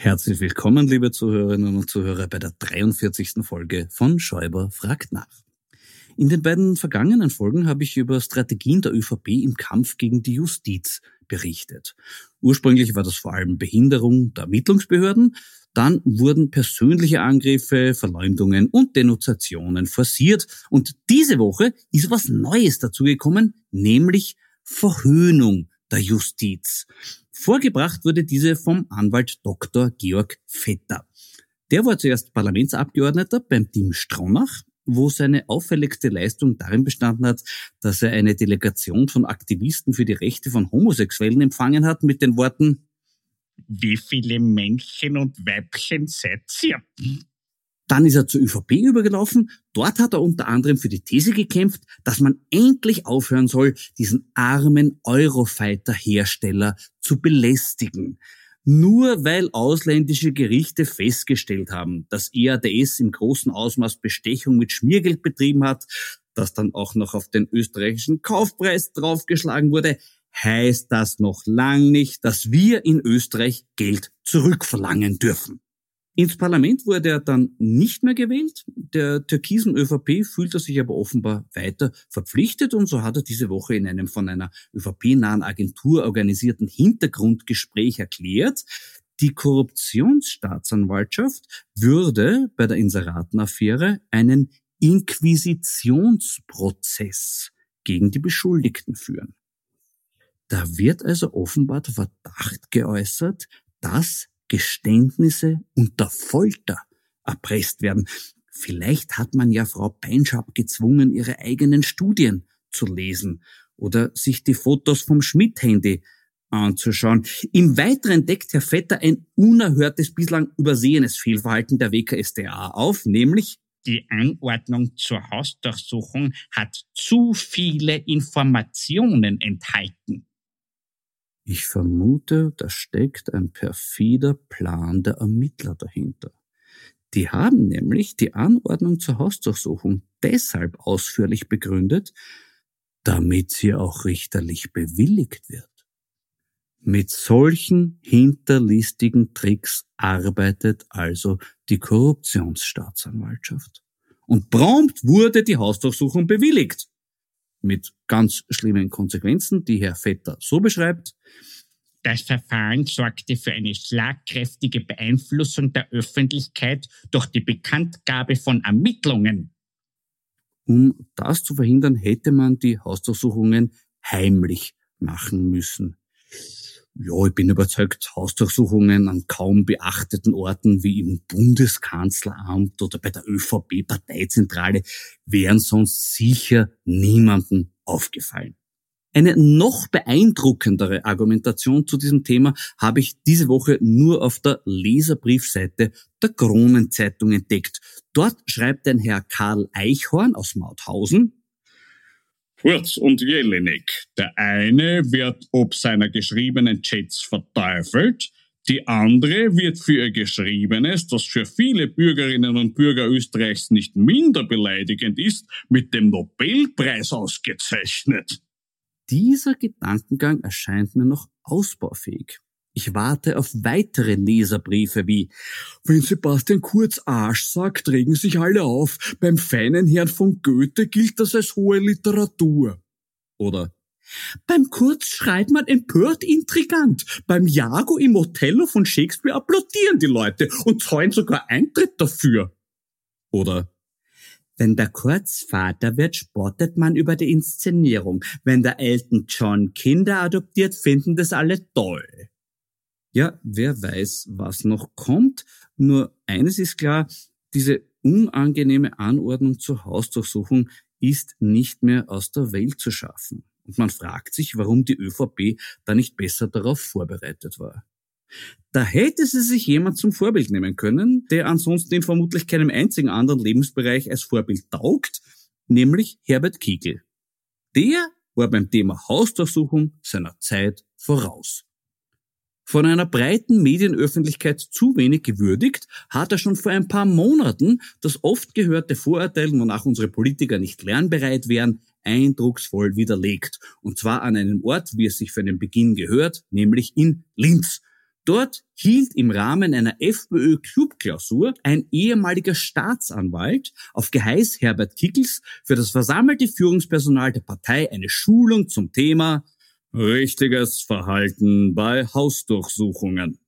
Herzlich willkommen, liebe Zuhörerinnen und Zuhörer, bei der 43. Folge von Schäuber fragt nach. In den beiden vergangenen Folgen habe ich über Strategien der ÖVP im Kampf gegen die Justiz berichtet. Ursprünglich war das vor allem Behinderung der Ermittlungsbehörden, dann wurden persönliche Angriffe, Verleumdungen und Denunziationen forciert und diese Woche ist was Neues dazugekommen, nämlich Verhöhnung der Justiz. Vorgebracht wurde diese vom Anwalt Dr. Georg Vetter. Der war zuerst Parlamentsabgeordneter beim Team Stronach, wo seine auffälligste Leistung darin bestanden hat, dass er eine Delegation von Aktivisten für die Rechte von Homosexuellen empfangen hat mit den Worten Wie viele Männchen und Weibchen seid ihr? Dann ist er zur ÖVP übergelaufen. Dort hat er unter anderem für die These gekämpft, dass man endlich aufhören soll, diesen armen Eurofighter-Hersteller zu belästigen. Nur weil ausländische Gerichte festgestellt haben, dass EADS im großen Ausmaß Bestechung mit Schmiergeld betrieben hat, das dann auch noch auf den österreichischen Kaufpreis draufgeschlagen wurde, heißt das noch lang nicht, dass wir in Österreich Geld zurückverlangen dürfen. Ins Parlament wurde er dann nicht mehr gewählt. Der türkisen ÖVP fühlte sich aber offenbar weiter verpflichtet und so hat er diese Woche in einem von einer ÖVP-nahen Agentur organisierten Hintergrundgespräch erklärt, die Korruptionsstaatsanwaltschaft würde bei der Inseratenaffäre einen Inquisitionsprozess gegen die Beschuldigten führen. Da wird also offenbar der Verdacht geäußert, dass Geständnisse unter Folter erpresst werden. Vielleicht hat man ja Frau Peinschab gezwungen, ihre eigenen Studien zu lesen oder sich die Fotos vom Schmidt-Handy anzuschauen. Im Weiteren deckt Herr Vetter ein unerhörtes, bislang übersehenes Fehlverhalten der WKSDA auf, nämlich die Anordnung zur Hausdurchsuchung hat zu viele Informationen enthalten. Ich vermute, da steckt ein perfider Plan der Ermittler dahinter. Die haben nämlich die Anordnung zur Hausdurchsuchung deshalb ausführlich begründet, damit sie auch richterlich bewilligt wird. Mit solchen hinterlistigen Tricks arbeitet also die Korruptionsstaatsanwaltschaft. Und prompt wurde die Hausdurchsuchung bewilligt mit ganz schlimmen Konsequenzen, die Herr Vetter so beschreibt. Das Verfahren sorgte für eine schlagkräftige Beeinflussung der Öffentlichkeit durch die Bekanntgabe von Ermittlungen. Um das zu verhindern, hätte man die Hausdurchsuchungen heimlich machen müssen. Ja, ich bin überzeugt, Hausdurchsuchungen an kaum beachteten Orten wie im Bundeskanzleramt oder bei der ÖVP-Parteizentrale wären sonst sicher niemanden aufgefallen. Eine noch beeindruckendere Argumentation zu diesem Thema habe ich diese Woche nur auf der Leserbriefseite der Kronenzeitung entdeckt. Dort schreibt ein Herr Karl Eichhorn aus Mauthausen, Kurz und Jelinek. Der eine wird ob seiner geschriebenen Chats verteufelt, die andere wird für ihr Geschriebenes, das für viele Bürgerinnen und Bürger Österreichs nicht minder beleidigend ist, mit dem Nobelpreis ausgezeichnet. Dieser Gedankengang erscheint mir noch ausbaufähig. Ich warte auf weitere Leserbriefe wie Wenn Sebastian Kurz Arsch sagt, regen sich alle auf. Beim feinen Herrn von Goethe gilt das als hohe Literatur. Oder beim Kurz schreit man empört intrigant. Beim Jago im Othello von Shakespeare applaudieren die Leute und zahlen sogar Eintritt dafür. Oder wenn der Kurz Vater wird, spottet man über die Inszenierung. Wenn der Elton John Kinder adoptiert, finden das alle toll. Ja, wer weiß, was noch kommt. Nur eines ist klar, diese unangenehme Anordnung zur Hausdurchsuchung ist nicht mehr aus der Welt zu schaffen. Und man fragt sich, warum die ÖVP da nicht besser darauf vorbereitet war. Da hätte sie sich jemand zum Vorbild nehmen können, der ansonsten in vermutlich keinem einzigen anderen Lebensbereich als Vorbild taugt, nämlich Herbert Kiegel. Der war beim Thema Hausdurchsuchung seiner Zeit voraus. Von einer breiten Medienöffentlichkeit zu wenig gewürdigt, hat er schon vor ein paar Monaten das oft gehörte Vorurteil, wonach unsere Politiker nicht lernbereit wären, eindrucksvoll widerlegt. Und zwar an einem Ort, wie es sich für den Beginn gehört, nämlich in Linz. Dort hielt im Rahmen einer FPÖ-Clubklausur ein ehemaliger Staatsanwalt auf Geheiß Herbert Kickels für das versammelte Führungspersonal der Partei eine Schulung zum Thema Richtiges Verhalten bei Hausdurchsuchungen.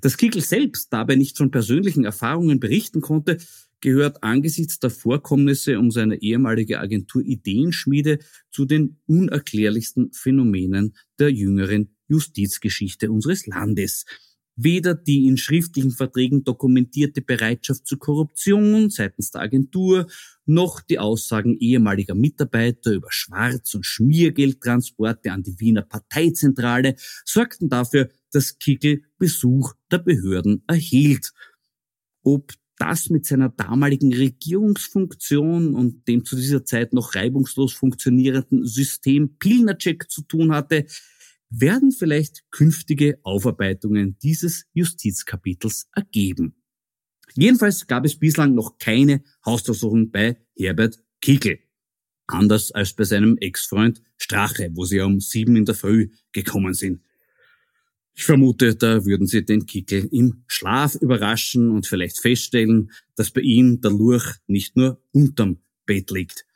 Dass Kickel selbst dabei nicht von persönlichen Erfahrungen berichten konnte, gehört angesichts der Vorkommnisse um seine ehemalige Agentur Ideenschmiede zu den unerklärlichsten Phänomenen der jüngeren Justizgeschichte unseres Landes. Weder die in schriftlichen Verträgen dokumentierte Bereitschaft zur Korruption seitens der Agentur, noch die Aussagen ehemaliger Mitarbeiter über Schwarz- und Schmiergeldtransporte an die Wiener Parteizentrale sorgten dafür, dass Kickel Besuch der Behörden erhielt. Ob das mit seiner damaligen Regierungsfunktion und dem zu dieser Zeit noch reibungslos funktionierenden System Pilnacek zu tun hatte, werden vielleicht künftige Aufarbeitungen dieses Justizkapitels ergeben. Jedenfalls gab es bislang noch keine Hausdurchsuchung bei Herbert Kickl. Anders als bei seinem Ex-Freund Strache, wo sie um sieben in der Früh gekommen sind. Ich vermute, da würden sie den Kickel im Schlaf überraschen und vielleicht feststellen, dass bei ihm der Lurch nicht nur unterm Bett liegt.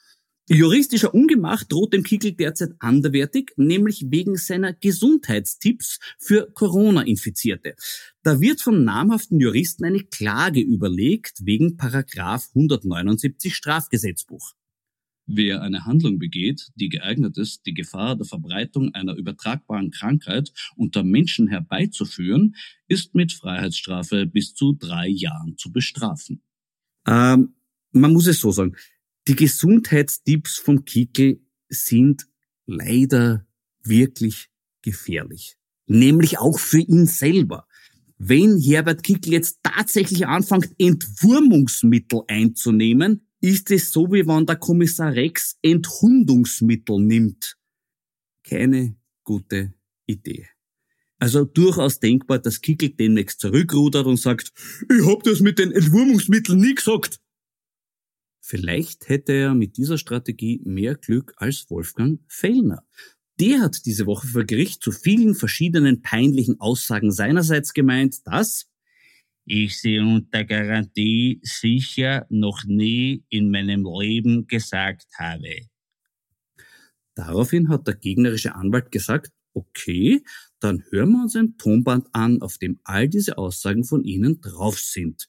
Juristischer Ungemach droht dem Kickel derzeit anderwertig, nämlich wegen seiner Gesundheitstipps für Corona-Infizierte. Da wird von namhaften Juristen eine Klage überlegt wegen Paragraph 179 Strafgesetzbuch. Wer eine Handlung begeht, die geeignet ist, die Gefahr der Verbreitung einer übertragbaren Krankheit unter Menschen herbeizuführen, ist mit Freiheitsstrafe bis zu drei Jahren zu bestrafen. Ähm, man muss es so sagen. Die Gesundheitstipps vom Kickel sind leider wirklich gefährlich. Nämlich auch für ihn selber. Wenn Herbert Kickel jetzt tatsächlich anfängt, Entwurmungsmittel einzunehmen, ist es so, wie wenn der Kommissar Rex Enthundungsmittel nimmt. Keine gute Idee. Also durchaus denkbar, dass Kickel demnächst zurückrudert und sagt, ich hab das mit den Entwurmungsmitteln nie gesagt. Vielleicht hätte er mit dieser Strategie mehr Glück als Wolfgang Fellner. Der hat diese Woche vor Gericht zu vielen verschiedenen peinlichen Aussagen seinerseits gemeint, dass ich sie unter Garantie sicher noch nie in meinem Leben gesagt habe. Daraufhin hat der gegnerische Anwalt gesagt, okay, dann hören wir uns ein Tonband an, auf dem all diese Aussagen von Ihnen drauf sind.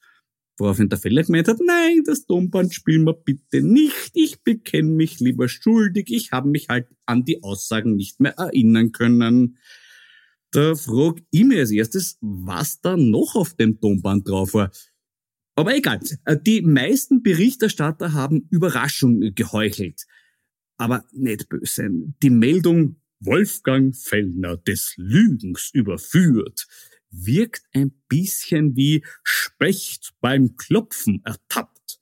Woraufhin der Feller gemeint hat, nein, das Tonband spielen wir bitte nicht. Ich bekenne mich lieber schuldig. Ich habe mich halt an die Aussagen nicht mehr erinnern können. Da frag ich mir als erstes, was da noch auf dem Tonband drauf war. Aber egal, die meisten Berichterstatter haben Überraschung geheuchelt. Aber nicht böse. Die Meldung Wolfgang Fellner des Lügens überführt wirkt ein bisschen wie Specht beim Klopfen ertappt.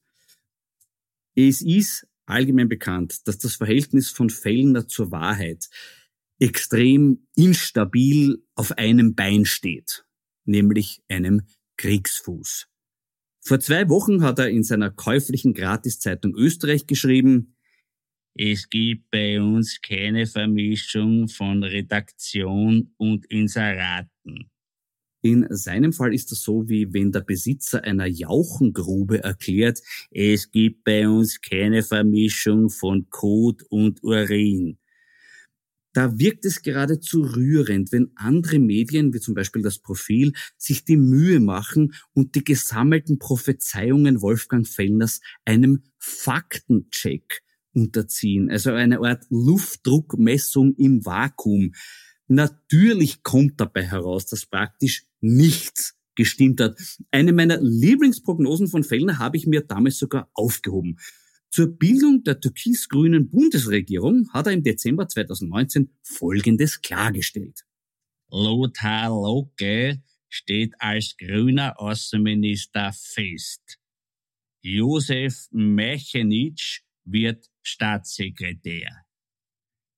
Es ist allgemein bekannt, dass das Verhältnis von Fellner zur Wahrheit extrem instabil auf einem Bein steht, nämlich einem Kriegsfuß. Vor zwei Wochen hat er in seiner käuflichen Gratiszeitung Österreich geschrieben, es gibt bei uns keine Vermischung von Redaktion und Inseraten. In seinem Fall ist das so, wie wenn der Besitzer einer Jauchengrube erklärt, es gibt bei uns keine Vermischung von Kot und Urin. Da wirkt es geradezu rührend, wenn andere Medien, wie zum Beispiel das Profil, sich die Mühe machen und die gesammelten Prophezeiungen Wolfgang Fellners einem Faktencheck unterziehen, also eine Art Luftdruckmessung im Vakuum. Natürlich kommt dabei heraus, dass praktisch nichts gestimmt hat. Eine meiner Lieblingsprognosen von Fellner habe ich mir damals sogar aufgehoben. Zur Bildung der türkis-grünen Bundesregierung hat er im Dezember 2019 Folgendes klargestellt. Lothar Locke steht als grüner Außenminister fest. Josef Mechenitsch wird Staatssekretär.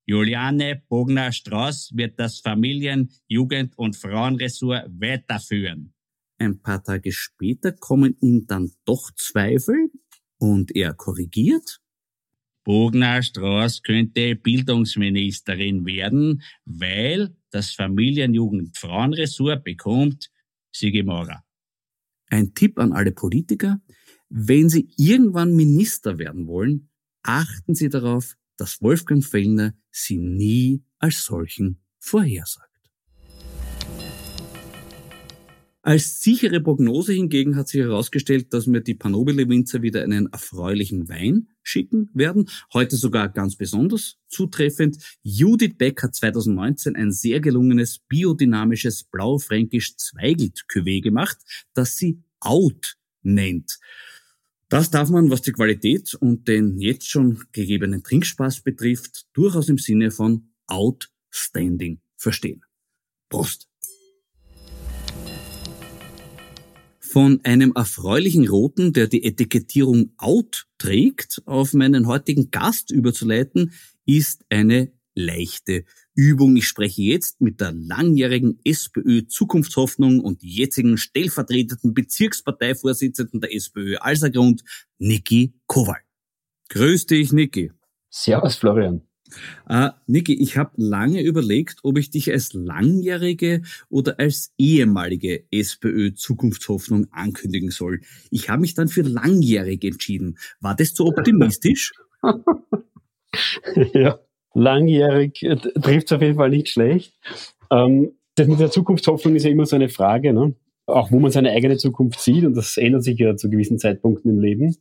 Juliane Bogner-Strauß wird das Familien-, Jugend- und Frauenressort weiterführen. Ein paar Tage später kommen ihm dann doch Zweifel und er korrigiert. Bogner-Strauß könnte Bildungsministerin werden, weil das Familien-, Jugend-, Frauenressort bekommt Sigi Maurer. Ein Tipp an alle Politiker. Wenn Sie irgendwann Minister werden wollen, achten Sie darauf, dass Wolfgang Fellner sie nie als solchen vorhersagt. Als sichere Prognose hingegen hat sich herausgestellt, dass mir die Panobile-Winzer wieder einen erfreulichen Wein schicken werden. Heute sogar ganz besonders zutreffend. Judith Beck hat 2019 ein sehr gelungenes biodynamisches blau-fränkisch Zweigelt-Cuvée gemacht, das sie Out nennt. Das darf man, was die Qualität und den jetzt schon gegebenen Trinkspaß betrifft, durchaus im Sinne von outstanding verstehen. Prost! Von einem erfreulichen Roten, der die Etikettierung out trägt, auf meinen heutigen Gast überzuleiten, ist eine leichte Übung. Ich spreche jetzt mit der langjährigen SPÖ Zukunftshoffnung und jetzigen stellvertretenden Bezirksparteivorsitzenden der SPÖ Alsergrund, Niki Kowal. Grüß dich, Niki. Servus, Florian. Uh, Niki, ich habe lange überlegt, ob ich dich als langjährige oder als ehemalige SPÖ Zukunftshoffnung ankündigen soll. Ich habe mich dann für langjährig entschieden. War das zu optimistisch? ja, langjährig äh, trifft es auf jeden Fall nicht schlecht. Ähm, das mit der Zukunftshoffnung ist ja immer so eine Frage, ne? auch wo man seine eigene Zukunft sieht und das ändert sich ja zu gewissen Zeitpunkten im Leben.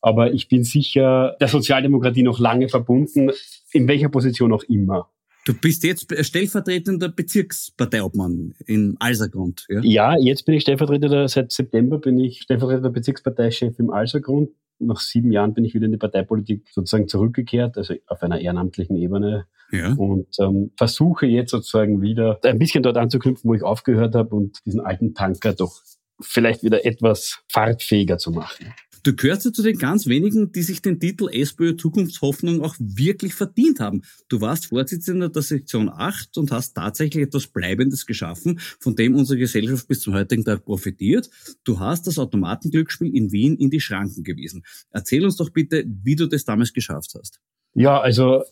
Aber ich bin sicher der Sozialdemokratie noch lange verbunden, in welcher Position auch immer. Du bist jetzt stellvertretender Bezirksparteiobmann in Alsergrund, ja? Ja, jetzt bin ich stellvertretender, seit September bin ich stellvertretender Bezirksparteichef im Alsergrund nach sieben Jahren bin ich wieder in die Parteipolitik sozusagen zurückgekehrt, also auf einer ehrenamtlichen Ebene. Ja. Und ähm, versuche jetzt sozusagen wieder ein bisschen dort anzuknüpfen, wo ich aufgehört habe und diesen alten Tanker doch vielleicht wieder etwas fahrtfähiger zu machen. Du gehörst ja zu den ganz wenigen, die sich den Titel SPÖ Zukunftshoffnung auch wirklich verdient haben. Du warst Vorsitzender der Sektion 8 und hast tatsächlich etwas Bleibendes geschaffen, von dem unsere Gesellschaft bis zum heutigen Tag profitiert. Du hast das Automatenglücksspiel in Wien in die Schranken gewiesen. Erzähl uns doch bitte, wie du das damals geschafft hast. Ja, also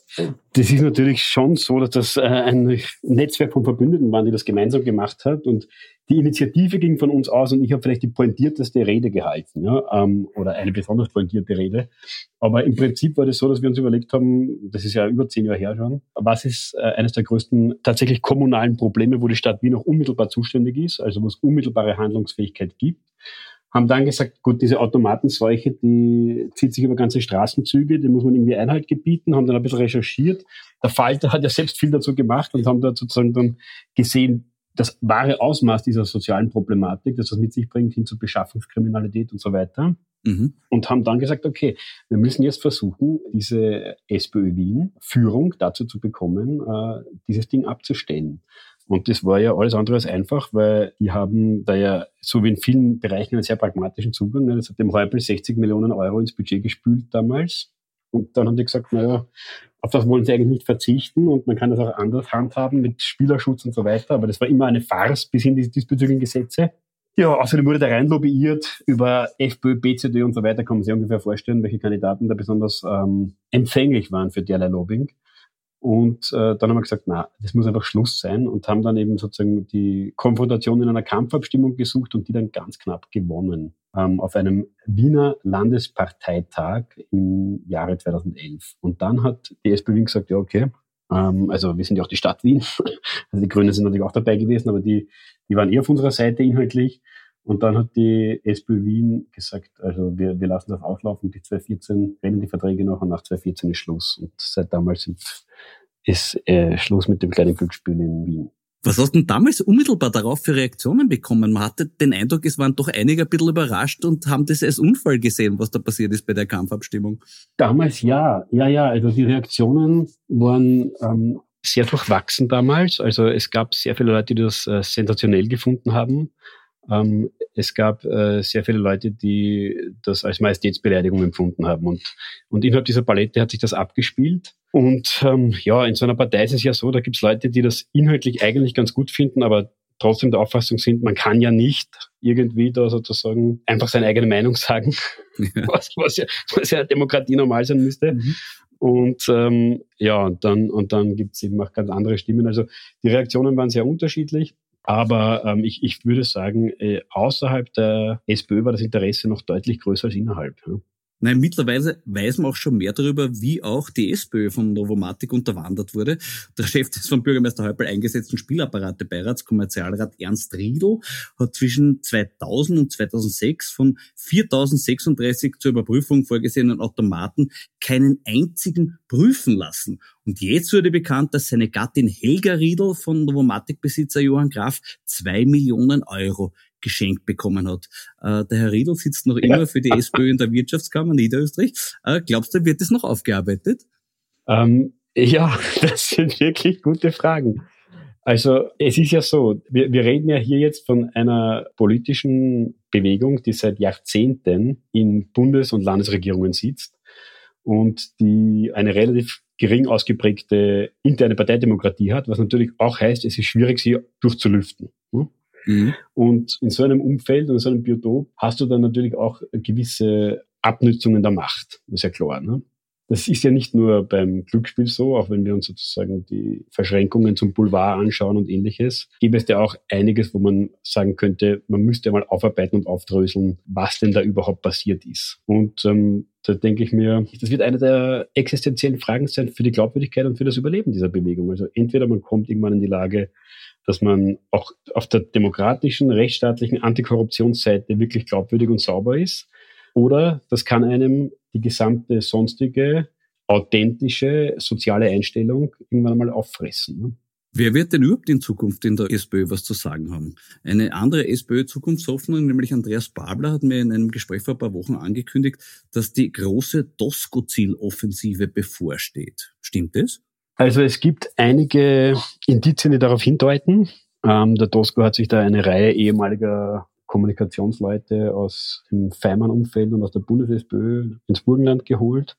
das ist natürlich schon so, dass das äh, ein Netzwerk von Verbündeten waren, die das gemeinsam gemacht hat. Und die Initiative ging von uns aus und ich habe vielleicht die pointierteste Rede gehalten, ja, ähm, oder eine besonders pointierte Rede. Aber im Prinzip war das so, dass wir uns überlegt haben, das ist ja über zehn Jahre her schon, was ist äh, eines der größten tatsächlich kommunalen Probleme, wo die Stadt Wien auch unmittelbar zuständig ist, also wo es unmittelbare Handlungsfähigkeit gibt haben dann gesagt, gut, diese Automatenseuche, die zieht sich über ganze Straßenzüge, die muss man irgendwie Einhalt gebieten, haben dann ein bisschen recherchiert. Der Falter hat ja selbst viel dazu gemacht und haben da sozusagen dann gesehen, das wahre Ausmaß dieser sozialen Problematik, das das mit sich bringt, hin zu Beschaffungskriminalität und so weiter. Mhm. Und haben dann gesagt, okay, wir müssen jetzt versuchen, diese SPÖ Wien Führung dazu zu bekommen, äh, dieses Ding abzustellen. Und das war ja alles andere als einfach, weil die haben da ja so wie in vielen Bereichen einen sehr pragmatischen Zugang. Ne? Das hat dem Häupl 60 Millionen Euro ins Budget gespült damals. Und dann haben die gesagt, naja, auf das wollen sie eigentlich nicht verzichten und man kann das auch anders handhaben mit Spielerschutz und so weiter. Aber das war immer eine Farce bis hin die diesbezüglichen Gesetze. Ja, außerdem wurde da rein lobbyiert über FPÖ, BCD und so weiter. Kann man sich ungefähr vorstellen, welche Kandidaten da besonders ähm, empfänglich waren für derlei Lobbying. Und äh, dann haben wir gesagt, na, das muss einfach Schluss sein und haben dann eben sozusagen die Konfrontation in einer Kampfabstimmung gesucht und die dann ganz knapp gewonnen auf einem Wiener Landesparteitag im Jahre 2011. Und dann hat die SPÖ Wien gesagt, ja okay, ähm, also wir sind ja auch die Stadt Wien, also die Grünen sind natürlich auch dabei gewesen, aber die, die waren eher auf unserer Seite inhaltlich. Und dann hat die SPÖ Wien gesagt, also wir, wir lassen das auslaufen, die 2014 rennen die Verträge noch und nach 2014 ist Schluss. Und seit damals sind, ist äh, Schluss mit dem kleinen Glücksspiel in Wien. Was hast du denn damals unmittelbar darauf für Reaktionen bekommen? Man hatte den Eindruck, es waren doch einige ein bisschen überrascht und haben das als Unfall gesehen, was da passiert ist bei der Kampfabstimmung. Damals ja, ja, ja. Also die Reaktionen waren ähm, sehr durchwachsen damals. Also es gab sehr viele Leute, die das äh, sensationell gefunden haben. Ähm, es gab äh, sehr viele Leute, die das als Majestätsbeleidigung empfunden haben. Und, und innerhalb dieser Palette hat sich das abgespielt. Und ähm, ja, in so einer Partei ist es ja so, da gibt es Leute, die das inhaltlich eigentlich ganz gut finden, aber trotzdem der Auffassung sind, man kann ja nicht irgendwie da sozusagen einfach seine eigene Meinung sagen, ja. Was, was, ja, was ja Demokratie normal sein müsste. Mhm. Und ähm, ja, und dann, und dann gibt es eben auch ganz andere Stimmen. Also die Reaktionen waren sehr unterschiedlich. Aber ähm, ich, ich würde sagen, äh, außerhalb der SPÖ war das Interesse noch deutlich größer als innerhalb. Ja. Nein, mittlerweile weiß man auch schon mehr darüber, wie auch die SPÖ von Novomatic unterwandert wurde. Der Chef des von Bürgermeister Häupl eingesetzten Spielapparate-Beirats, Kommerzialrat Ernst Riedl, hat zwischen 2000 und 2006 von 4036 zur Überprüfung vorgesehenen Automaten keinen einzigen prüfen lassen. Und jetzt wurde bekannt, dass seine Gattin Helga Riedl von Novomatic-Besitzer Johann Graf zwei Millionen Euro geschenkt bekommen hat. Äh, der Herr Riedl sitzt noch immer für die SPÖ in der Wirtschaftskammer Niederösterreich. Äh, glaubst du, wird das noch aufgearbeitet? Ähm, ja, das sind wirklich gute Fragen. Also es ist ja so, wir, wir reden ja hier jetzt von einer politischen Bewegung, die seit Jahrzehnten in Bundes- und Landesregierungen sitzt und die eine relativ gering ausgeprägte interne Parteidemokratie hat, was natürlich auch heißt, es ist schwierig, sie durchzulüften. Hm? Mhm. Und in so einem Umfeld in so einem Biotop hast du dann natürlich auch gewisse Abnützungen der Macht. Das ist ja klar. Ne? Das ist ja nicht nur beim Glücksspiel so, auch wenn wir uns sozusagen die Verschränkungen zum Boulevard anschauen und ähnliches, gibt es ja auch einiges, wo man sagen könnte, man müsste mal aufarbeiten und aufdröseln, was denn da überhaupt passiert ist. Und ähm, da denke ich mir, das wird eine der existenziellen Fragen sein für die Glaubwürdigkeit und für das Überleben dieser Bewegung. Also entweder man kommt irgendwann in die Lage, dass man auch auf der demokratischen, rechtsstaatlichen Antikorruptionsseite wirklich glaubwürdig und sauber ist. Oder das kann einem die gesamte sonstige, authentische soziale Einstellung irgendwann einmal auffressen. Wer wird denn überhaupt in Zukunft in der SPÖ was zu sagen haben? Eine andere SPÖ-Zukunftshoffnung, nämlich Andreas Babler, hat mir in einem Gespräch vor ein paar Wochen angekündigt, dass die große Tosco-Ziel-Offensive bevorsteht. Stimmt das? Also es gibt einige Indizien, die darauf hindeuten. Ähm, der Tosco hat sich da eine Reihe ehemaliger Kommunikationsleute aus dem Feimann-Umfeld und aus der Bundes-SPÖ ins Burgenland geholt.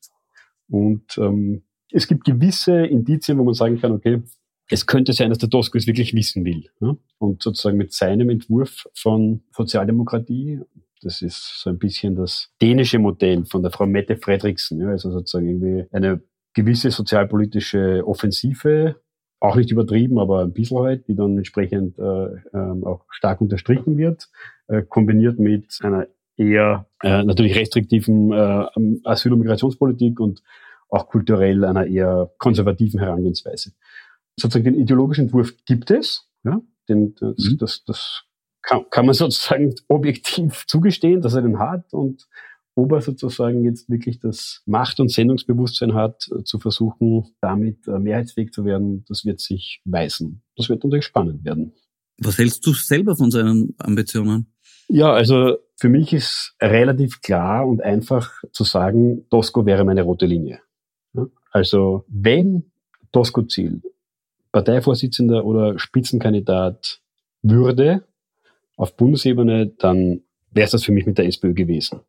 Und ähm, es gibt gewisse Indizien, wo man sagen kann, okay, es könnte sein, dass der Tosco es wirklich wissen will. Ja? Und sozusagen mit seinem Entwurf von Sozialdemokratie, das ist so ein bisschen das dänische Modell von der Frau Mette Fredriksen, ja? also sozusagen irgendwie eine gewisse sozialpolitische Offensive, auch nicht übertrieben, aber ein bisschen halt, die dann entsprechend äh, äh, auch stark unterstrichen wird, äh, kombiniert mit einer eher äh, natürlich restriktiven äh, Asyl- und Migrationspolitik und auch kulturell einer eher konservativen Herangehensweise. Sozusagen den ideologischen Entwurf gibt es, ja, den, das, mhm. das, das kann, kann man sozusagen objektiv zugestehen, dass er den hat und ob er sozusagen jetzt wirklich das Macht- und Sendungsbewusstsein hat, äh, zu versuchen, damit äh, mehrheitsfähig zu werden, das wird sich weisen. Das wird natürlich spannend werden. Was hältst du selber von seinen Ambitionen? Ja, also für mich ist relativ klar und einfach zu sagen, Tosco wäre meine rote Linie. Also wenn Tosco Ziel Parteivorsitzender oder Spitzenkandidat würde auf Bundesebene, dann wäre es das für mich mit der SPÖ gewesen.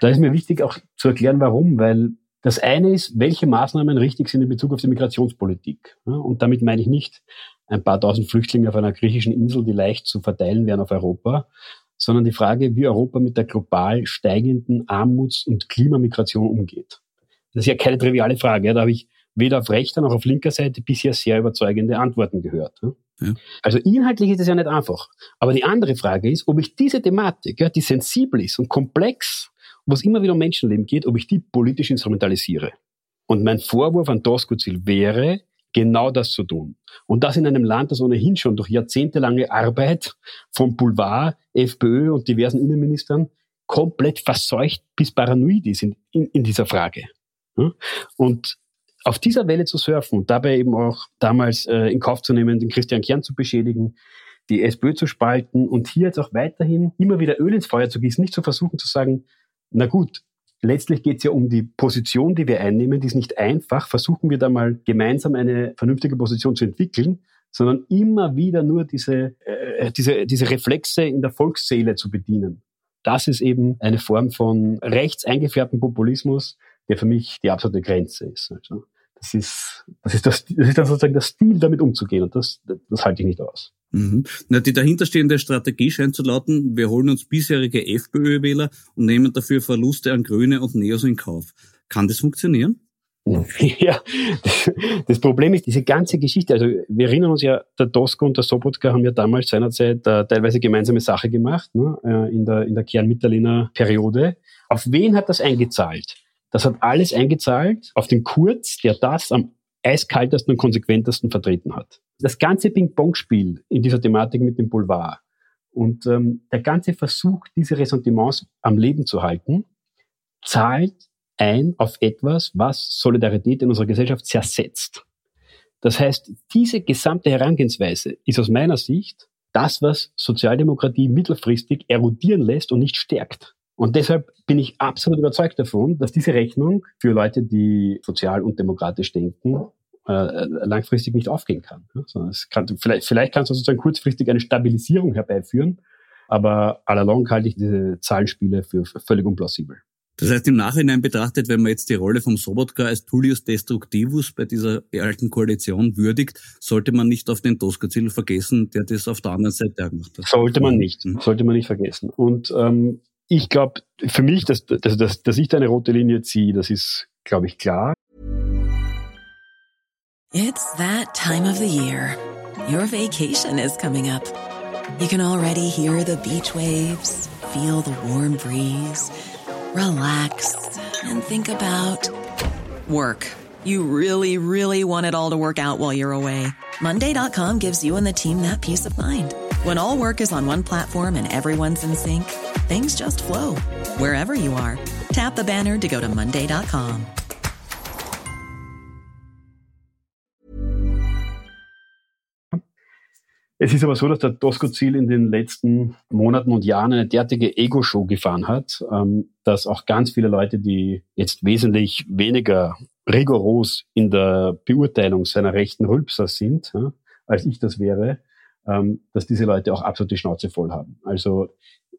Da ist mir wichtig auch zu erklären, warum, weil das eine ist, welche Maßnahmen richtig sind in Bezug auf die Migrationspolitik. Und damit meine ich nicht ein paar tausend Flüchtlinge auf einer griechischen Insel, die leicht zu verteilen wären auf Europa, sondern die Frage, wie Europa mit der global steigenden Armuts- und Klimamigration umgeht. Das ist ja keine triviale Frage. Da habe ich weder auf rechter noch auf linker Seite bisher sehr überzeugende Antworten gehört. Ja. Also inhaltlich ist es ja nicht einfach. Aber die andere Frage ist, ob ich diese Thematik, ja, die sensibel ist und komplex, wo es immer wieder um Menschenleben geht, ob ich die politisch instrumentalisiere. Und mein Vorwurf an Doskozil wäre, genau das zu tun. Und das in einem Land, das ohnehin schon durch jahrzehntelange Arbeit vom Boulevard, FPÖ und diversen Innenministern komplett verseucht bis paranoid ist in, in, in dieser Frage. Und auf dieser Welle zu surfen und dabei eben auch damals äh, in Kauf zu nehmen, den Christian Kern zu beschädigen, die SPÖ zu spalten und hier jetzt auch weiterhin immer wieder Öl ins Feuer zu gießen, nicht zu versuchen zu sagen, na gut, letztlich geht es ja um die Position, die wir einnehmen, die ist nicht einfach, versuchen wir da mal gemeinsam eine vernünftige Position zu entwickeln, sondern immer wieder nur diese, äh, diese, diese Reflexe in der Volksseele zu bedienen. Das ist eben eine Form von rechts eingefärbten Populismus, der für mich die absolute Grenze ist. Also das ist, das ist, das, das ist dann sozusagen der Stil, damit umzugehen und das, das halte ich nicht aus. Mhm. Na, die dahinterstehende Strategie scheint zu lauten, wir holen uns bisherige FPÖ-Wähler und nehmen dafür Verluste an Grüne und Neos in Kauf. Kann das funktionieren? Ja, das Problem ist diese ganze Geschichte. Also wir erinnern uns ja, der Dosko und der Sobotka haben ja damals seinerzeit äh, teilweise gemeinsame Sache gemacht ne, äh, in der in der Kern-Mitterlehner Periode. Auf wen hat das eingezahlt? Das hat alles eingezahlt auf den Kurz, der das am eiskaltesten und konsequentesten vertreten hat. Das ganze Ping-Pong-Spiel in dieser Thematik mit dem Boulevard und ähm, der ganze Versuch, diese Ressentiments am Leben zu halten, zahlt ein auf etwas, was Solidarität in unserer Gesellschaft zersetzt. Das heißt, diese gesamte Herangehensweise ist aus meiner Sicht das, was Sozialdemokratie mittelfristig erodieren lässt und nicht stärkt. Und deshalb bin ich absolut überzeugt davon, dass diese Rechnung für Leute, die sozial und demokratisch denken, äh, langfristig nicht aufgehen kann. Es kann vielleicht, vielleicht kann es sozusagen kurzfristig eine Stabilisierung herbeiführen, aber allalong halte ich diese Zahlenspiele für völlig unplausibel. Das heißt, im Nachhinein betrachtet, wenn man jetzt die Rolle vom Sobotka als Tullius Destructivus bei dieser alten Koalition würdigt, sollte man nicht auf den Tosca-Ziel vergessen, der das auf der anderen Seite gemacht hat. Sollte man nicht, mhm. sollte man nicht vergessen. Und ähm, ich glaube, für mich, dass, dass, dass, dass ich da eine rote Linie ziehe, das ist, glaube ich, klar. It's that time of the year. Your vacation is coming up. You can already hear the beach waves, feel the warm breeze, relax and think about work. You really, really want it all to work out while you're away. Monday.com gives you and the team that peace of mind. When all work is on one platform and everyone's in sync, things just flow wherever you are. Tap the banner to go to Monday.com. Es ist aber so, dass der Tosco Ziel in den letzten Monaten und Jahren eine derartige Ego-Show gefahren hat, ähm, dass auch ganz viele Leute, die jetzt wesentlich weniger rigoros in der Beurteilung seiner rechten Rülpser sind, als ich das wäre, ähm, dass diese Leute auch absolut die Schnauze voll haben. Also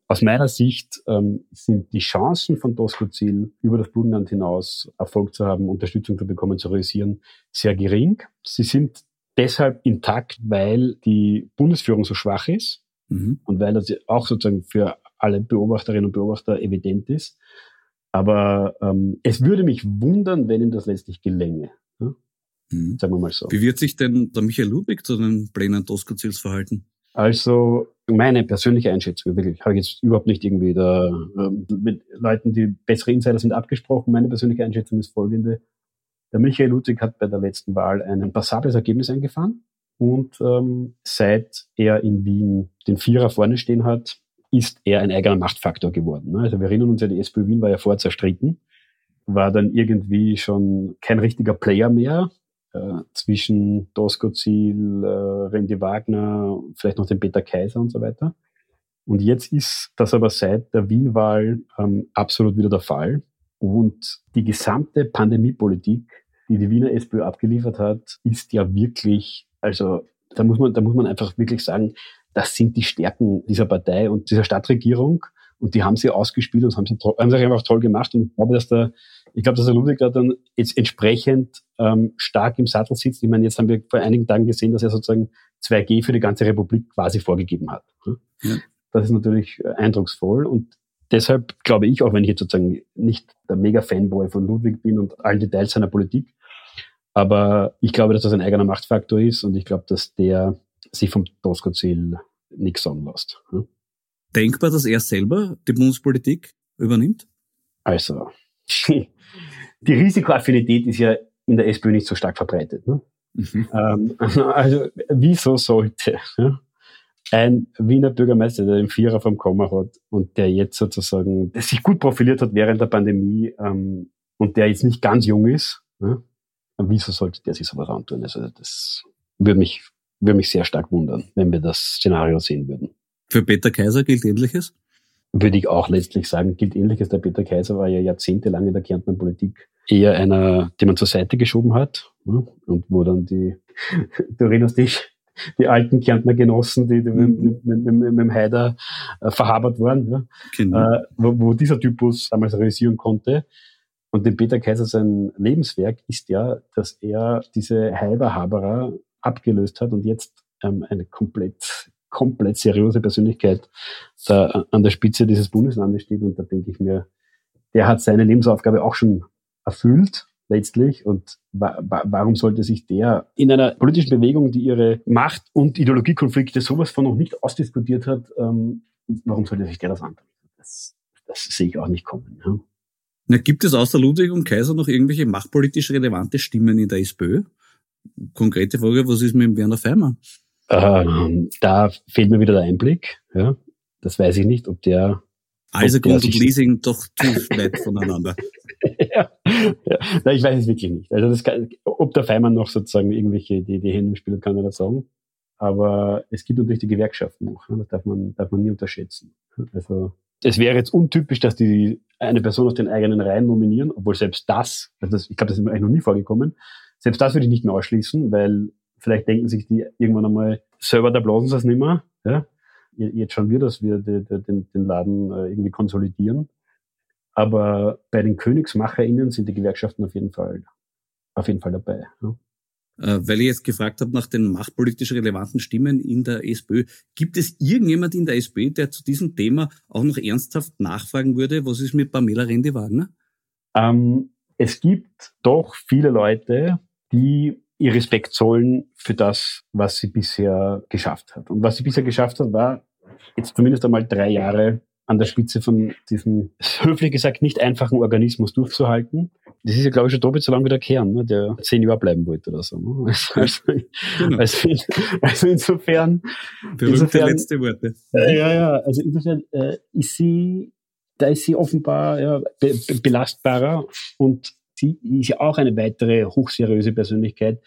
aus meiner Sicht ähm, sind die Chancen von Tosco Ziel über das Burgenland hinaus Erfolg zu haben, Unterstützung zu bekommen, zu realisieren, sehr gering. Sie sind deshalb intakt, weil die Bundesführung so schwach ist mhm. und weil das auch sozusagen für alle Beobachterinnen und Beobachter evident ist. Aber ähm, es würde mich wundern, wenn ihm das letztlich gelänge. Ja? Mhm. Sagen wir mal so. Wie wird sich denn der Michael Ludwig zu den Plänen Tosco-Ziels verhalten? Also meine persönliche Einschätzung, wirklich, habe ich jetzt überhaupt nicht irgendwie da äh, mit Leuten, die bessere Insider sind, abgesprochen. Meine persönliche Einschätzung ist folgende. Der Michael Ludwig hat bei der letzten Wahl ein passables Ergebnis eingefahren und ähm, seit er in Wien den Vierer vorne stehen hat, ist er ein eigener Machtfaktor geworden. Ne? Also wir erinnern uns ja, die SPÖ Wien war ja vorher zerstritten, war dann irgendwie schon kein richtiger Player mehr, äh, zwischen Doskozil, äh, Randy Wagner, vielleicht noch den Peter Kaiser und so weiter. Und jetzt ist das aber seit der Wien-Wahl ähm, absolut wieder der Fall. Und die gesamte Pandemiepolitik, die die Wiener SPÖ abgeliefert hat, ist ja wirklich, also da muss man, da muss man einfach wirklich sagen, das sind die Stärken dieser Partei und dieser Stadtregierung. Und die haben sie ausgespielt und haben sie, haben sie einfach toll gemacht. Und ich glaube, dass der, ich glaube, dass der Ludwig da dann jetzt entsprechend ähm, stark im Sattel sitzt. Ich meine, jetzt haben wir vor einigen Tagen gesehen, dass er sozusagen 2G für die ganze Republik quasi vorgegeben hat. Ja. Das ist natürlich äh, eindrucksvoll. Und deshalb glaube ich, auch wenn ich jetzt sozusagen nicht der Mega-Fanboy von Ludwig bin und allen Details seiner Politik, aber ich glaube, dass das ein eigener Machtfaktor ist und ich glaube, dass der sich vom Tosco-Ziel nichts sagen lässt. Denkbar, dass er selber die Bundespolitik übernimmt? Also, die Risikoaffinität ist ja in der SPÖ nicht so stark verbreitet. Ne? Mhm. Ähm, also, wieso sollte ein Wiener Bürgermeister, der den Vierer vom Komma hat und der jetzt sozusagen, der sich gut profiliert hat während der Pandemie ähm, und der jetzt nicht ganz jung ist, ja, wieso sollte der sich sowas antun? Also das würde mich, würde mich sehr stark wundern, wenn wir das Szenario sehen würden. Für Peter Kaiser gilt Ähnliches? Würde ich auch letztlich sagen, gilt Ähnliches. Der Peter Kaiser war ja jahrzehntelang in der Kärntner Politik eher einer, die man zur Seite geschoben hat ne? und wo dann die, du erinnerst dich, die alten Kärntner Genossen, die, die mhm. mit, mit, mit, mit, dem Haider äh, verhabert waren, ja? genau. äh, wo, wo dieser Typus damals realisieren konnte. Und dem Peter Kaiser sein Lebenswerk ist ja, dass er diese Heiberhaberer abgelöst hat und jetzt ähm, eine komplett, komplett seriöse Persönlichkeit da an der Spitze dieses Bundeslandes steht. Und da denke ich mir, der hat seine Lebensaufgabe auch schon erfüllt letztlich. Und wa warum sollte sich der in einer politischen Bewegung, die ihre Macht- und Ideologiekonflikte sowas von noch nicht ausdiskutiert hat, ähm, warum sollte sich der das antun? Das, das sehe ich auch nicht kommen. Ja. Na, gibt es außer Ludwig und Kaiser noch irgendwelche machtpolitisch relevante Stimmen in der SPÖ? Konkrete Frage, was ist mit Werner Feimann? Ähm, da fehlt mir wieder der Einblick. Ja. Das weiß ich nicht, ob der. Also Grund und Leasing doch zu weit voneinander. ja, ja. Nein, ich weiß es wirklich nicht. Also das kann, ob der Feimann noch sozusagen irgendwelche die, die Hände spielt, kann ich nicht sagen. Aber es gibt natürlich die Gewerkschaften noch. Ne? Das darf man, darf man nie unterschätzen. Also es wäre jetzt untypisch, dass die eine Person aus den eigenen Reihen nominieren, obwohl selbst das, also das ich glaube, das ist mir eigentlich noch nie vorgekommen, selbst das würde ich nicht mehr ausschließen, weil vielleicht denken sich die irgendwann einmal, selber da blasen sie es nicht mehr. Ja? Jetzt schauen wir, dass wir den, den Laden äh, irgendwie konsolidieren. Aber bei den KönigsmacherInnen sind die Gewerkschaften auf jeden Fall, auf jeden Fall dabei. Ja. Äh, weil ich jetzt gefragt habe nach den machtpolitisch relevanten Stimmen in der SPÖ. Gibt es irgendjemand in der SPÖ, der zu diesem Thema auch noch ernsthaft nachfragen würde, was ist mit Pamela Rendi-Wagner? Ähm, es gibt doch viele Leute, die ihr Respekt zollen für das, was sie bisher geschafft hat. Und was sie bisher geschafft hat, war jetzt zumindest einmal drei Jahre an der Spitze von diesem, höflich gesagt, nicht einfachen Organismus durchzuhalten. Das ist ja, glaube ich, schon doppelt so lang wie der Kern, ne, der zehn Jahre bleiben wollte oder so. Ne? Also, genau. also, also, insofern. Berühmte insofern, letzte Worte. Äh, ja, ja, also insofern äh, ist sie, da ist sie offenbar ja, be belastbarer und sie ist ja auch eine weitere hochseriöse Persönlichkeit,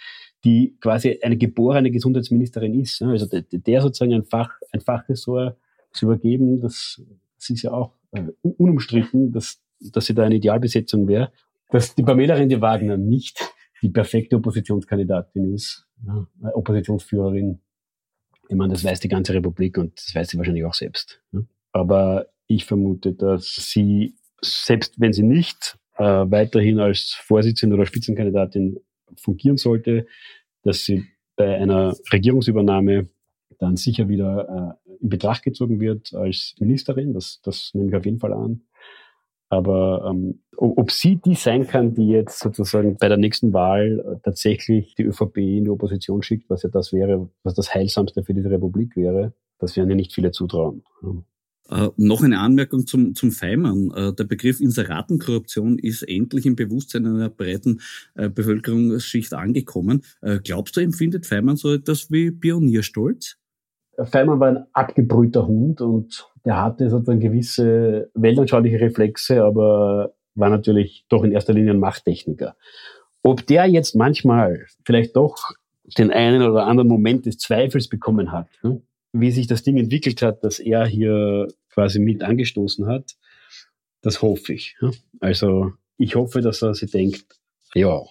die quasi eine geborene Gesundheitsministerin ist. Ne? Also der, der sozusagen ein Fach, ein Fachressort zu übergeben, das es ist ja auch äh, unumstritten, dass, dass sie da eine Idealbesetzung wäre, dass die Pamela Rendi Wagner nicht die perfekte Oppositionskandidatin ist, ja, Oppositionsführerin. Ich meine, das weiß die ganze Republik und das weiß sie wahrscheinlich auch selbst. Ja. Aber ich vermute, dass sie, selbst wenn sie nicht äh, weiterhin als Vorsitzende oder Spitzenkandidatin fungieren sollte, dass sie bei einer Regierungsübernahme dann sicher wieder äh, in Betracht gezogen wird als Ministerin. Das, das nehme ich auf jeden Fall an. Aber ähm, ob sie die sein kann, die jetzt sozusagen bei der nächsten Wahl äh, tatsächlich die ÖVP in die Opposition schickt, was ja das wäre, was das Heilsamste für diese Republik wäre, das werden ja nicht viele zutrauen. Äh, noch eine Anmerkung zum, zum Feimann. Äh, der Begriff Inseratenkorruption ist endlich im Bewusstsein einer breiten äh, Bevölkerungsschicht angekommen. Äh, glaubst du, empfindet Feimann so etwas wie Pionierstolz? Feimann war ein abgebrühter Hund und der hatte sozusagen gewisse weltanschauliche Reflexe, aber war natürlich doch in erster Linie ein Machttechniker. Ob der jetzt manchmal vielleicht doch den einen oder anderen Moment des Zweifels bekommen hat, hm? Wie sich das Ding entwickelt hat, dass er hier quasi mit angestoßen hat, das hoffe ich. Also ich hoffe, dass er sich denkt, ja,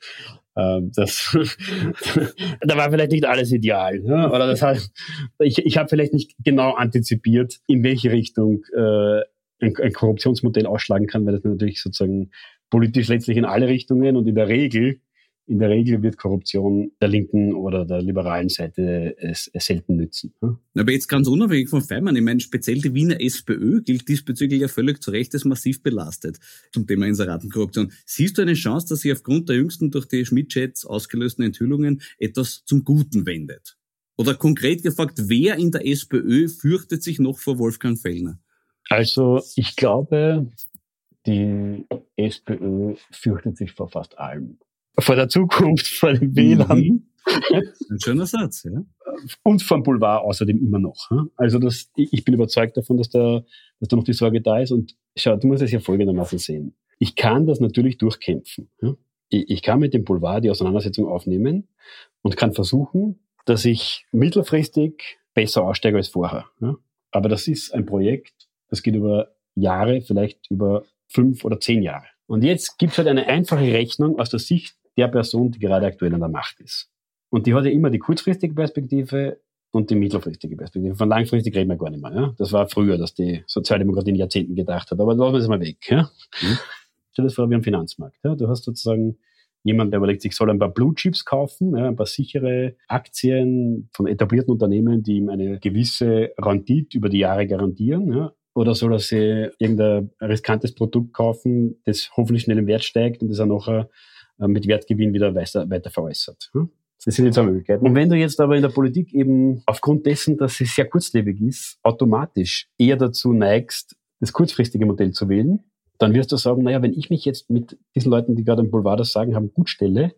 ähm, das, da war vielleicht nicht alles ideal. Ne? Oder das heißt, ich, ich habe vielleicht nicht genau antizipiert, in welche Richtung äh, ein, ein Korruptionsmodell ausschlagen kann, weil das natürlich sozusagen politisch letztlich in alle Richtungen und in der Regel in der Regel wird Korruption der linken oder der liberalen Seite es, es selten nützen. Aber jetzt ganz unabhängig von Feimann, ich meine, speziell die Wiener SPÖ gilt diesbezüglich ja völlig zu Recht als massiv belastet zum Thema Inseratenkorruption. Siehst du eine Chance, dass sich aufgrund der jüngsten durch die Schmidt-Chats ausgelösten Enthüllungen etwas zum Guten wendet? Oder konkret gefragt, wer in der SPÖ fürchtet sich noch vor Wolfgang Fellner? Also ich glaube, die SPÖ fürchtet sich vor fast allem vor der Zukunft, vor dem WLAN. Mhm. Ein schöner Satz, ja. Und vom Boulevard außerdem immer noch. Also das, ich bin überzeugt davon, dass da, dass da noch die Sorge da ist. Und schau, du musst es ja folgendermaßen sehen. Ich kann das natürlich durchkämpfen. Ich kann mit dem Boulevard die Auseinandersetzung aufnehmen und kann versuchen, dass ich mittelfristig besser aussteige als vorher. Aber das ist ein Projekt, das geht über Jahre, vielleicht über fünf oder zehn Jahre. Und jetzt gibt es halt eine einfache Rechnung aus der Sicht der Person, die gerade aktuell an der Macht ist. Und die hat ja immer die kurzfristige Perspektive und die mittelfristige Perspektive. Von langfristig reden wir gar nicht mehr. Ja? Das war früher, dass die Sozialdemokratie in Jahrzehnten gedacht hat. Aber lassen wir es mal weg. Ja? Mhm. Stell dir das vor wie am Finanzmarkt. Ja? Du hast sozusagen jemand, der überlegt sich, soll ein paar Blue Chips kaufen, ja, ein paar sichere Aktien von etablierten Unternehmen, die ihm eine gewisse Rendite über die Jahre garantieren. Ja? Oder soll er sich irgendein riskantes Produkt kaufen, das hoffentlich schnell im Wert steigt und das er nachher mit Wertgewinn wieder weiter, weiter veräußert. Hm? Das sind jetzt zwei Möglichkeiten. Und wenn du jetzt aber in der Politik eben aufgrund dessen, dass sie sehr kurzlebig ist, automatisch eher dazu neigst, das kurzfristige Modell zu wählen, dann wirst du sagen, naja, wenn ich mich jetzt mit diesen Leuten, die gerade im Boulevard das sagen haben, gut stelle,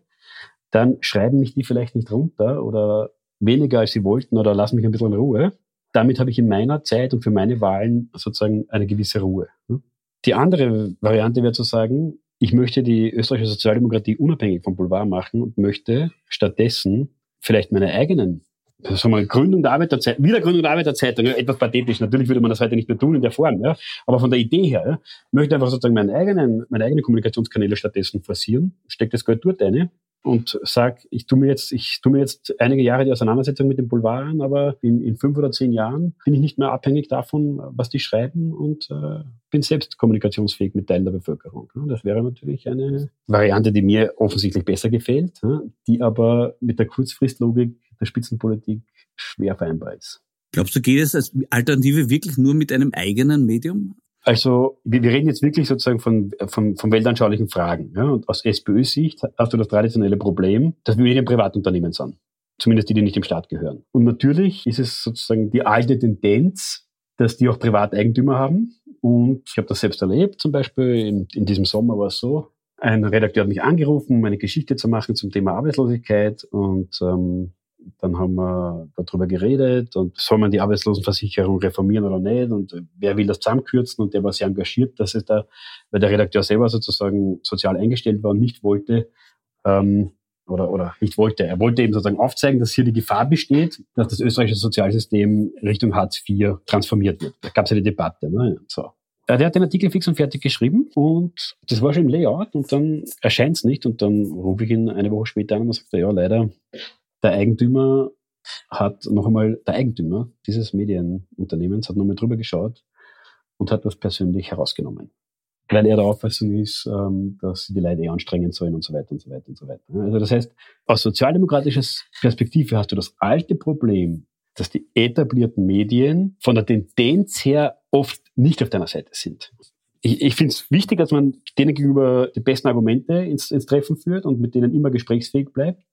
dann schreiben mich die vielleicht nicht runter oder weniger als sie wollten oder lassen mich ein bisschen in Ruhe. Damit habe ich in meiner Zeit und für meine Wahlen sozusagen eine gewisse Ruhe. Hm? Die andere Variante wäre zu sagen, ich möchte die österreichische Sozialdemokratie unabhängig vom Boulevard machen und möchte stattdessen vielleicht meine eigenen sagen wir, Gründung der Arbeiterzeitung, Wiedergründung der Arbeiterzeitung, ja, etwas pathetisch, natürlich würde man das heute nicht mehr tun in der Form, ja, aber von der Idee her, ja, möchte einfach sozusagen meine eigenen, meine eigenen Kommunikationskanäle stattdessen forcieren, steckt das Geld dort eine und sag, ich tue mir jetzt, ich tue mir jetzt einige Jahre die Auseinandersetzung mit dem Boulevard an, aber in, in fünf oder zehn Jahren bin ich nicht mehr abhängig davon, was die schreiben und äh, bin selbst kommunikationsfähig mit Teilen der Bevölkerung. Das wäre natürlich eine Variante, die mir offensichtlich besser gefällt, die aber mit der Kurzfristlogik der Spitzenpolitik schwer vereinbar ist. Glaubst du, geht es als Alternative wirklich nur mit einem eigenen Medium? Also wir, wir reden jetzt wirklich sozusagen von, von, von weltanschaulichen Fragen. Ja? Und aus SPÖ-Sicht hast du das traditionelle Problem, dass Medien Privatunternehmen sind. Zumindest die, die nicht dem Staat gehören. Und natürlich ist es sozusagen die alte Tendenz, dass die auch Privateigentümer haben. Und ich habe das selbst erlebt, zum Beispiel in, in diesem Sommer war es so. Ein Redakteur hat mich angerufen, um eine Geschichte zu machen zum Thema Arbeitslosigkeit. Und ähm, dann haben wir darüber geredet und soll man die Arbeitslosenversicherung reformieren oder nicht und wer will das zusammenkürzen und der war sehr engagiert, dass es da, weil der Redakteur selber sozusagen sozial eingestellt war und nicht wollte, ähm, oder, oder nicht wollte, er wollte eben sozusagen aufzeigen, dass hier die Gefahr besteht, dass das österreichische Sozialsystem Richtung Hartz IV transformiert wird. Da gab es ja die Debatte. Ne? So. Der hat den Artikel fix und fertig geschrieben und das war schon im Layout und dann erscheint es nicht und dann rufe ich ihn eine Woche später an und sagt ja leider, der Eigentümer hat noch einmal, der Eigentümer dieses Medienunternehmens hat nochmal drüber geschaut und hat das persönlich herausgenommen. Weil er der Auffassung ist, ähm, dass die Leute eh anstrengen sollen und so weiter und so weiter und so weiter. Also das heißt, aus sozialdemokratischer Perspektive hast du das alte Problem, dass die etablierten Medien von der Tendenz her oft nicht auf deiner Seite sind ich, ich finde es wichtig, dass man denen gegenüber die besten Argumente ins, ins Treffen führt und mit denen immer gesprächsfähig bleibt,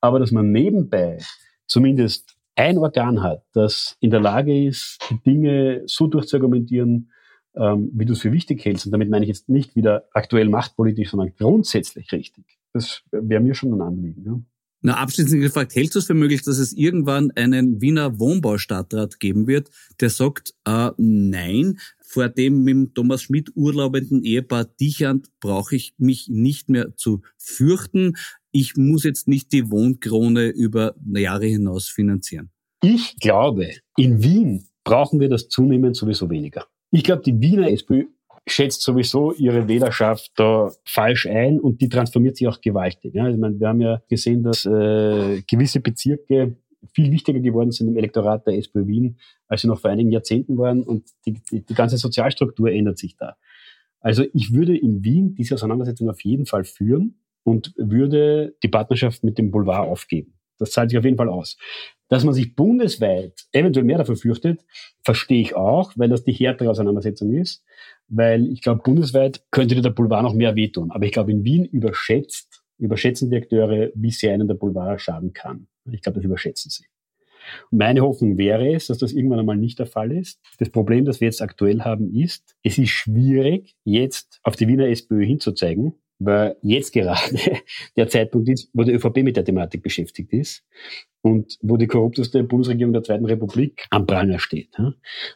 aber dass man nebenbei zumindest ein Organ hat, das in der Lage ist, die Dinge so durchzuargumentieren, ähm, wie du es für wichtig hältst. Und damit meine ich jetzt nicht wieder aktuell machtpolitisch, sondern grundsätzlich richtig. Das wäre mir schon ein Anliegen. Ja. Na, abschließend gefragt, hältst du es für möglich, dass es irgendwann einen Wiener Wohnbaustadtrat geben wird, der sagt, äh, nein, vor dem mit dem Thomas Schmidt urlaubenden Ehepaar Dichand brauche ich mich nicht mehr zu fürchten. Ich muss jetzt nicht die Wohnkrone über Jahre hinaus finanzieren. Ich glaube, in Wien brauchen wir das zunehmend sowieso weniger. Ich glaube, die Wiener SPÖ schätzt sowieso ihre Wählerschaft da falsch ein und die transformiert sich auch gewaltig. Ja, ich meine, wir haben ja gesehen, dass äh, gewisse Bezirke viel wichtiger geworden sind im Elektorat der SPÖ Wien, als sie noch vor einigen Jahrzehnten waren und die, die, die ganze Sozialstruktur ändert sich da. Also ich würde in Wien diese Auseinandersetzung auf jeden Fall führen und würde die Partnerschaft mit dem Boulevard aufgeben. Das zahlt sich auf jeden Fall aus. Dass man sich bundesweit eventuell mehr dafür fürchtet, verstehe ich auch, weil das die härtere Auseinandersetzung ist. Weil ich glaube, bundesweit könnte dir der Boulevard noch mehr wehtun. Aber ich glaube, in Wien überschätzt, überschätzen die Akteure, wie sehr einen der Boulevard schaden kann. Ich glaube, das überschätzen sie. Meine Hoffnung wäre es, dass das irgendwann einmal nicht der Fall ist. Das Problem, das wir jetzt aktuell haben, ist, es ist schwierig, jetzt auf die Wiener SPÖ hinzuzeigen, weil jetzt gerade der Zeitpunkt ist, wo die ÖVP mit der Thematik beschäftigt ist und wo die korrupteste Bundesregierung der Zweiten Republik am Pranger steht.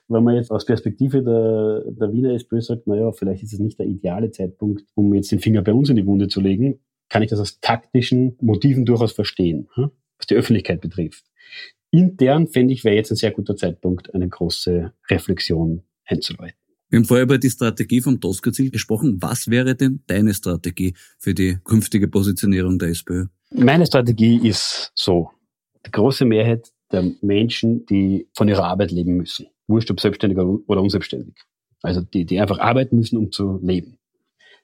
Wenn man jetzt aus Perspektive der, der Wiener SPÖ sagt, naja, vielleicht ist es nicht der ideale Zeitpunkt, um jetzt den Finger bei uns in die Wunde zu legen, kann ich das aus taktischen Motiven durchaus verstehen, was die Öffentlichkeit betrifft. Intern fände ich, wäre jetzt ein sehr guter Zeitpunkt, eine große Reflexion einzuleiten. Wir haben vorher über die Strategie vom Tosca-Ziel gesprochen. Was wäre denn deine Strategie für die künftige Positionierung der SPÖ? Meine Strategie ist so. Die große Mehrheit der Menschen, die von ihrer Arbeit leben müssen. Wurscht ob selbstständig oder unselbstständig. Also die, die einfach arbeiten müssen, um zu leben.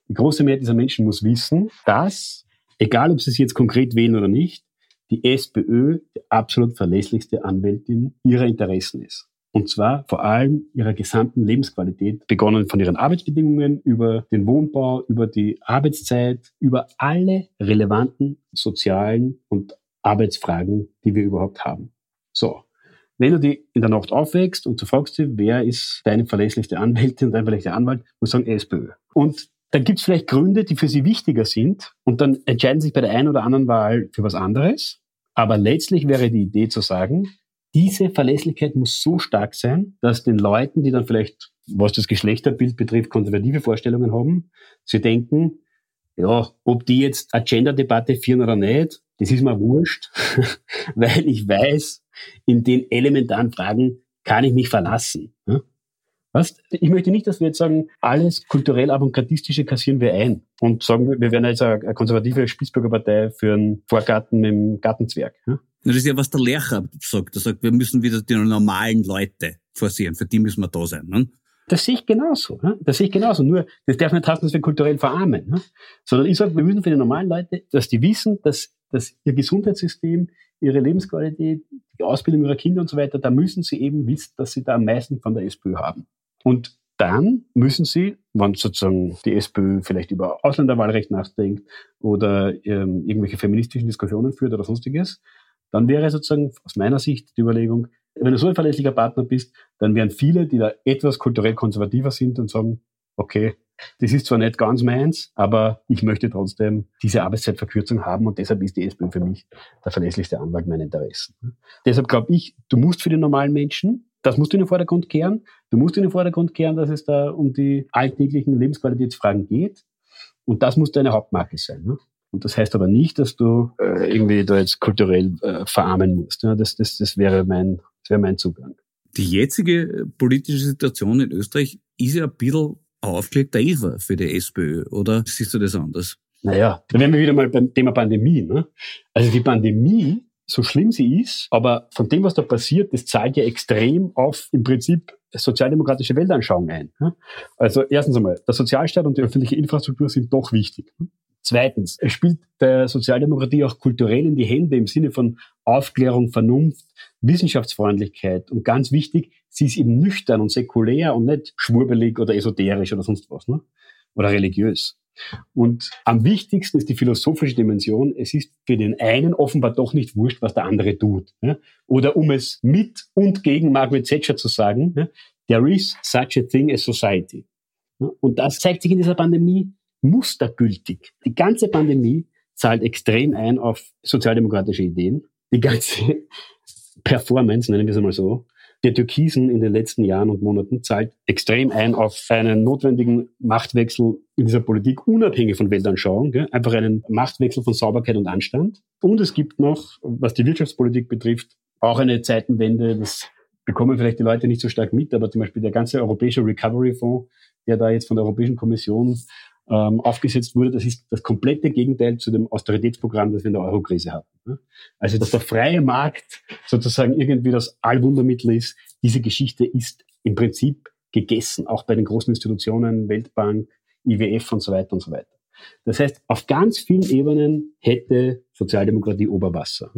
Die große Mehrheit dieser Menschen muss wissen, dass, egal ob sie es jetzt konkret wählen oder nicht, die SPÖ die absolut verlässlichste Anwältin ihrer Interessen ist. Und zwar vor allem ihrer gesamten Lebensqualität, begonnen von ihren Arbeitsbedingungen über den Wohnbau, über die Arbeitszeit, über alle relevanten sozialen und Arbeitsfragen, die wir überhaupt haben. So. Wenn du die in der Nacht aufwächst und du fragst dich, wer ist deine verlässlichste Anwältin, dein verlässlicher Anwalt, muss sagen SPÖ. Und dann gibt es vielleicht Gründe, die für sie wichtiger sind und dann entscheiden sich bei der einen oder anderen Wahl für was anderes. Aber letztlich wäre die Idee zu sagen, diese Verlässlichkeit muss so stark sein, dass den Leuten, die dann vielleicht, was das Geschlechterbild betrifft, konservative Vorstellungen haben, sie denken, ja, ob die jetzt eine Gender-Debatte führen oder nicht, das ist mir wurscht, weil ich weiß, in den elementaren Fragen kann ich mich verlassen. Was? Ich möchte nicht, dass wir jetzt sagen, alles kulturell avantgardistische kassieren wir ein und sagen, wir werden jetzt eine konservative Spießbürgerpartei für einen Vorgarten mit dem Gartenzwerg. Das ist ja, was der Lehrer sagt. Er sagt, wir müssen wieder die normalen Leute forcieren. Für die müssen wir da sein. Ne? Das sehe ich genauso. Ne? Das sehe ich genauso. Nur, das darf nicht heißen, dass wir kulturell verarmen. Ne? Sondern ich sage, wir müssen für die normalen Leute, dass die wissen, dass, dass ihr Gesundheitssystem, ihre Lebensqualität, die Ausbildung ihrer Kinder und so weiter, da müssen sie eben wissen, dass sie da am meisten von der SPÖ haben. Und dann müssen sie, wenn sozusagen die SPÖ vielleicht über Ausländerwahlrecht nachdenkt oder ähm, irgendwelche feministischen Diskussionen führt oder sonstiges, dann wäre sozusagen aus meiner Sicht die Überlegung, wenn du so ein verlässlicher Partner bist, dann wären viele, die da etwas kulturell konservativer sind und sagen, okay, das ist zwar nicht ganz meins, aber ich möchte trotzdem diese Arbeitszeitverkürzung haben und deshalb ist die SPÖ für mich der verlässlichste Anwalt meiner Interessen. Deshalb glaube ich, du musst für den normalen Menschen, das musst du in den Vordergrund kehren, du musst in den Vordergrund kehren, dass es da um die alltäglichen Lebensqualitätsfragen geht und das muss deine Hauptmarke sein. Ne? Und das heißt aber nicht, dass du äh, irgendwie da jetzt kulturell äh, verarmen musst. Ja, das, das, das, wäre mein, das wäre mein Zugang. Die jetzige äh, politische Situation in Österreich ist ja ein bisschen aufgelegter Elfer für die SPÖ, oder siehst du das anders? Naja, da wären wir wieder mal beim Thema Pandemie. Ne? Also die Pandemie, so schlimm sie ist, aber von dem, was da passiert, das zahlt ja extrem auf im Prinzip sozialdemokratische Weltanschauung ein. Also erstens einmal, der Sozialstaat und die öffentliche Infrastruktur sind doch wichtig. Zweitens, es spielt der Sozialdemokratie auch kulturell in die Hände im Sinne von Aufklärung, Vernunft, Wissenschaftsfreundlichkeit und ganz wichtig, sie ist eben nüchtern und säkulär und nicht schwurbelig oder esoterisch oder sonst was, ne? oder religiös. Und am wichtigsten ist die philosophische Dimension. Es ist für den einen offenbar doch nicht wurscht, was der andere tut. Oder um es mit und gegen Margaret Thatcher zu sagen, there is such a thing as society. Und das zeigt sich in dieser Pandemie mustergültig. Die ganze Pandemie zahlt extrem ein auf sozialdemokratische Ideen. Die ganze Performance, nennen wir es einmal so, der Türkisen in den letzten Jahren und Monaten zahlt extrem ein auf einen notwendigen Machtwechsel in dieser Politik, unabhängig von Weltanschauung. Gell? Einfach einen Machtwechsel von Sauberkeit und Anstand. Und es gibt noch, was die Wirtschaftspolitik betrifft, auch eine Zeitenwende. Das bekommen vielleicht die Leute nicht so stark mit, aber zum Beispiel der ganze europäische Recovery Fonds, der da jetzt von der Europäischen Kommission ähm, aufgesetzt wurde, das ist das komplette Gegenteil zu dem Austeritätsprogramm, das wir in der Eurokrise hatten. Also, dass der freie Markt sozusagen irgendwie das Allwundermittel ist, diese Geschichte ist im Prinzip gegessen, auch bei den großen Institutionen, Weltbank, IWF und so weiter und so weiter. Das heißt, auf ganz vielen Ebenen hätte Sozialdemokratie Oberwasser.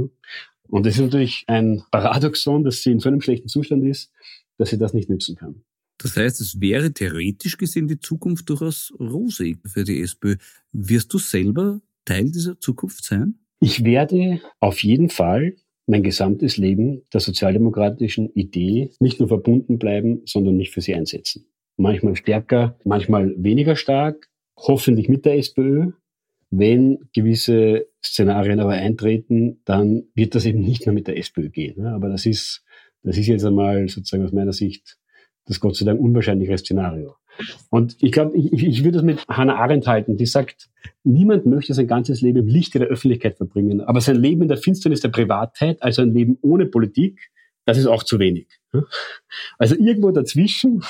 Und das ist natürlich ein Paradoxon, dass sie in so einem schlechten Zustand ist, dass sie das nicht nützen kann. Das heißt, es wäre theoretisch gesehen die Zukunft durchaus rosig für die SPÖ. Wirst du selber Teil dieser Zukunft sein? Ich werde auf jeden Fall mein gesamtes Leben der sozialdemokratischen Idee nicht nur verbunden bleiben, sondern mich für sie einsetzen. Manchmal stärker, manchmal weniger stark, hoffentlich mit der SPÖ. Wenn gewisse Szenarien aber eintreten, dann wird das eben nicht mehr mit der SPÖ gehen. Aber das ist, das ist jetzt einmal sozusagen aus meiner Sicht das Gott sei Dank unwahrscheinliche Szenario. Und ich glaube, ich, ich würde das mit Hannah Arendt halten, die sagt, niemand möchte sein ganzes Leben im Licht der Öffentlichkeit verbringen, aber sein Leben in der Finsternis der Privatheit, also ein Leben ohne Politik, das ist auch zu wenig. Also irgendwo dazwischen,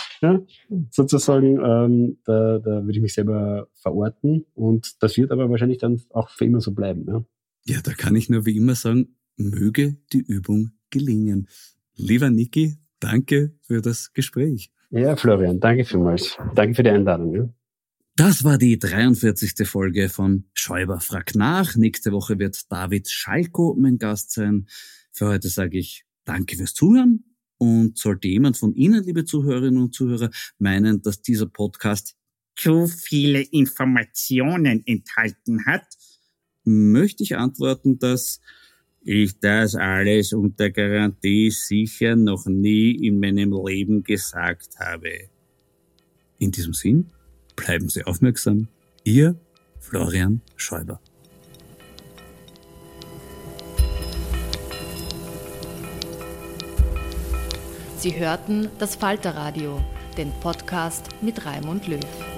sozusagen, ähm, da, da würde ich mich selber verorten und das wird aber wahrscheinlich dann auch für immer so bleiben. Ja, ja da kann ich nur wie immer sagen, möge die Übung gelingen. Lieber Niki, Danke für das Gespräch. Ja, Florian, danke vielmals. Danke für die Einladung. Ja. Das war die 43. Folge von Schäuber fragt nach. Nächste Woche wird David Schalko mein Gast sein. Für heute sage ich Danke fürs Zuhören. Und sollte jemand von Ihnen, liebe Zuhörerinnen und Zuhörer, meinen, dass dieser Podcast zu viele Informationen enthalten hat, möchte ich antworten, dass ich das alles unter Garantie sicher noch nie in meinem Leben gesagt habe. In diesem Sinn, bleiben Sie aufmerksam. Ihr Florian Schäuber. Sie hörten das Falterradio, den Podcast mit Raimund Löw.